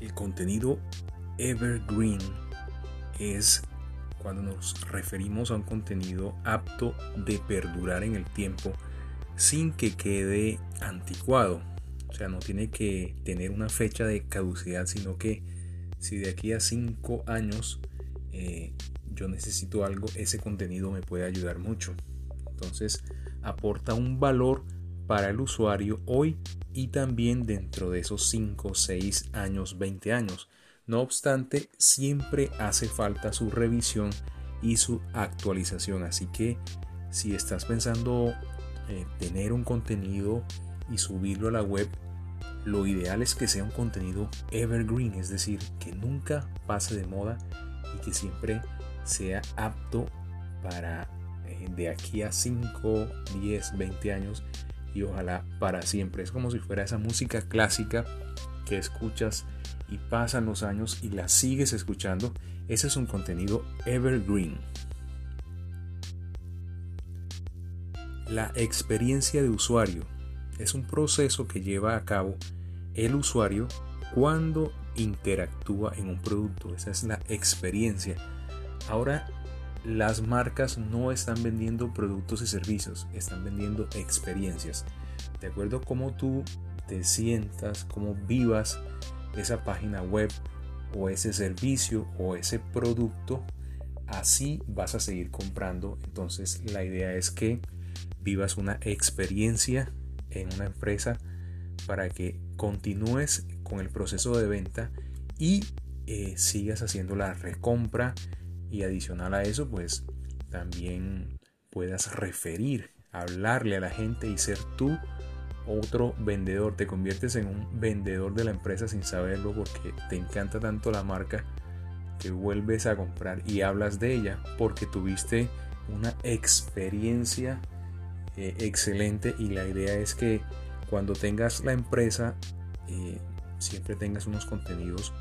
El contenido evergreen es cuando nos referimos a un contenido apto de perdurar en el tiempo sin que quede anticuado. O sea, no tiene que tener una fecha de caducidad, sino que si de aquí a 5 años eh, yo necesito algo, ese contenido me puede ayudar mucho. Entonces, aporta un valor para el usuario hoy y también dentro de esos 5, 6 años, 20 años. No obstante, siempre hace falta su revisión y su actualización. Así que si estás pensando eh, tener un contenido y subirlo a la web, lo ideal es que sea un contenido evergreen, es decir, que nunca pase de moda y que siempre sea apto para eh, de aquí a 5, 10, 20 años y ojalá para siempre. Es como si fuera esa música clásica que escuchas y pasan los años y la sigues escuchando. Ese es un contenido evergreen. La experiencia de usuario es un proceso que lleva a cabo el usuario cuando interactúa en un producto. Esa es la experiencia. Ahora, las marcas no están vendiendo productos y servicios, están vendiendo experiencias. De acuerdo a cómo tú te sientas, cómo vivas esa página web o ese servicio o ese producto, así vas a seguir comprando. Entonces la idea es que vivas una experiencia en una empresa para que continúes con el proceso de venta y eh, sigas haciendo la recompra y adicional a eso pues también puedas referir, hablarle a la gente y ser tú otro vendedor. Te conviertes en un vendedor de la empresa sin saberlo porque te encanta tanto la marca que vuelves a comprar y hablas de ella porque tuviste una experiencia eh, excelente y la idea es que cuando tengas la empresa eh, siempre tengas unos contenidos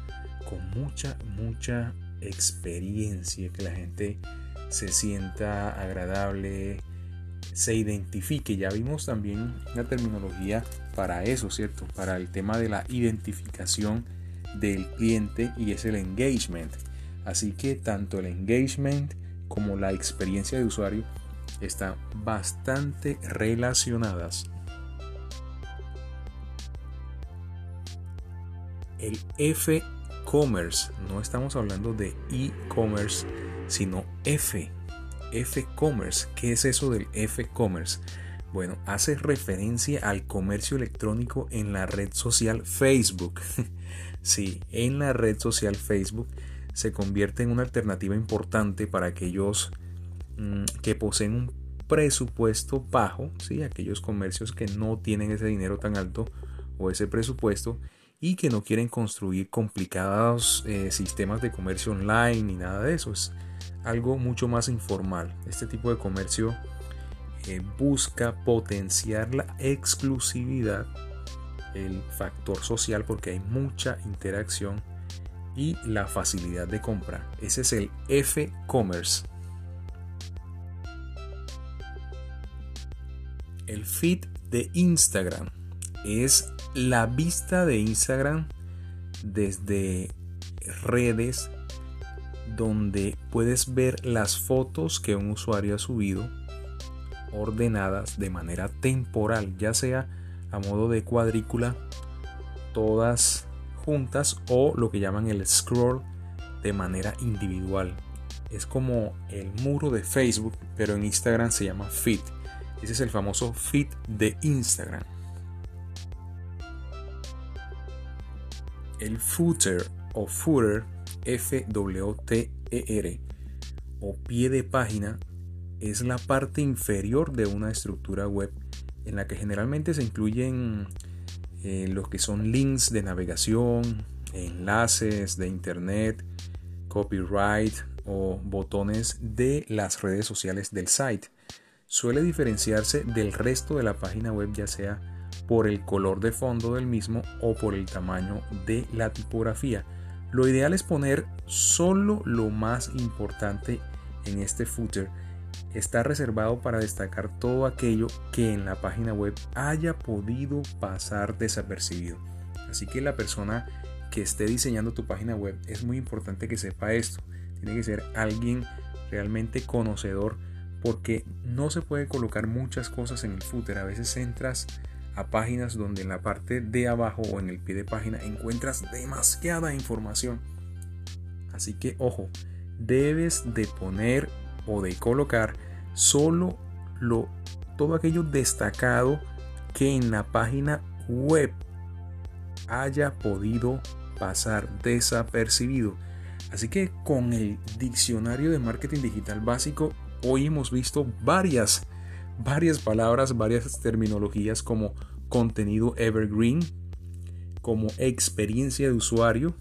con mucha, mucha experiencia, que la gente se sienta agradable, se identifique. Ya vimos también la terminología para eso, ¿cierto? Para el tema de la identificación del cliente y es el engagement. Así que tanto el engagement como la experiencia de usuario están bastante relacionadas. El No estamos hablando de e-commerce, sino F, F-commerce. ¿Qué es eso del F-commerce? Bueno, hace referencia al comercio electrónico en la red social Facebook. sí, en la red social Facebook se convierte en una alternativa importante para aquellos Mm, que poseen un presupuesto bajo, ¿sí? aquellos comercios que no tienen ese dinero tan alto o ese presupuesto y que no quieren construir complicados eh, sistemas de comercio online ni nada de eso. Es algo mucho más informal. Este tipo de comercio eh, busca potenciar la exclusividad, el factor social porque hay mucha interacción y la facilidad de compra. Ese es el F-Commerce. El feed de Instagram es la vista de Instagram desde redes donde puedes ver las fotos que un usuario ha subido ordenadas de manera temporal, ya sea a modo de cuadrícula, todas juntas o lo que llaman el scroll de manera individual. Es como el muro de Facebook, pero en Instagram se llama feed. Ese es el famoso feed de Instagram. El footer o footer, F-W-T-E-R, o pie de página, es la parte inferior de una estructura web en la que generalmente se incluyen eh, los que son links de navegación, enlaces de internet, copyright o botones de las redes sociales del site. Suele diferenciarse del resto de la página web ya sea por el color de fondo del mismo o por el tamaño de la tipografía. Lo ideal es poner solo lo más importante en este footer. Está reservado para destacar todo aquello que en la página web haya podido pasar desapercibido. Así que la persona que esté diseñando tu página web, es muy importante que sepa esto. Tiene que ser alguien realmente conocedor porque no se puede colocar muchas cosas en el footer. A veces entras a páginas donde en la parte de abajo o en el pie de página encuentras demasiada información. Así que ojo, debes de poner o de colocar solo lo todo aquello destacado que en la página web haya podido pasar desapercibido. Así que con el diccionario de marketing digital básico hoy hemos visto varias varias palabras, varias terminologías como contenido evergreen, como experiencia de usuario,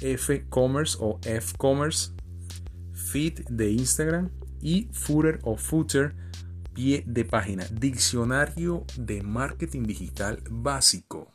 F-commerce o F-commerce, feed de Instagram y footer o footer, pie de página, diccionario de marketing digital básico.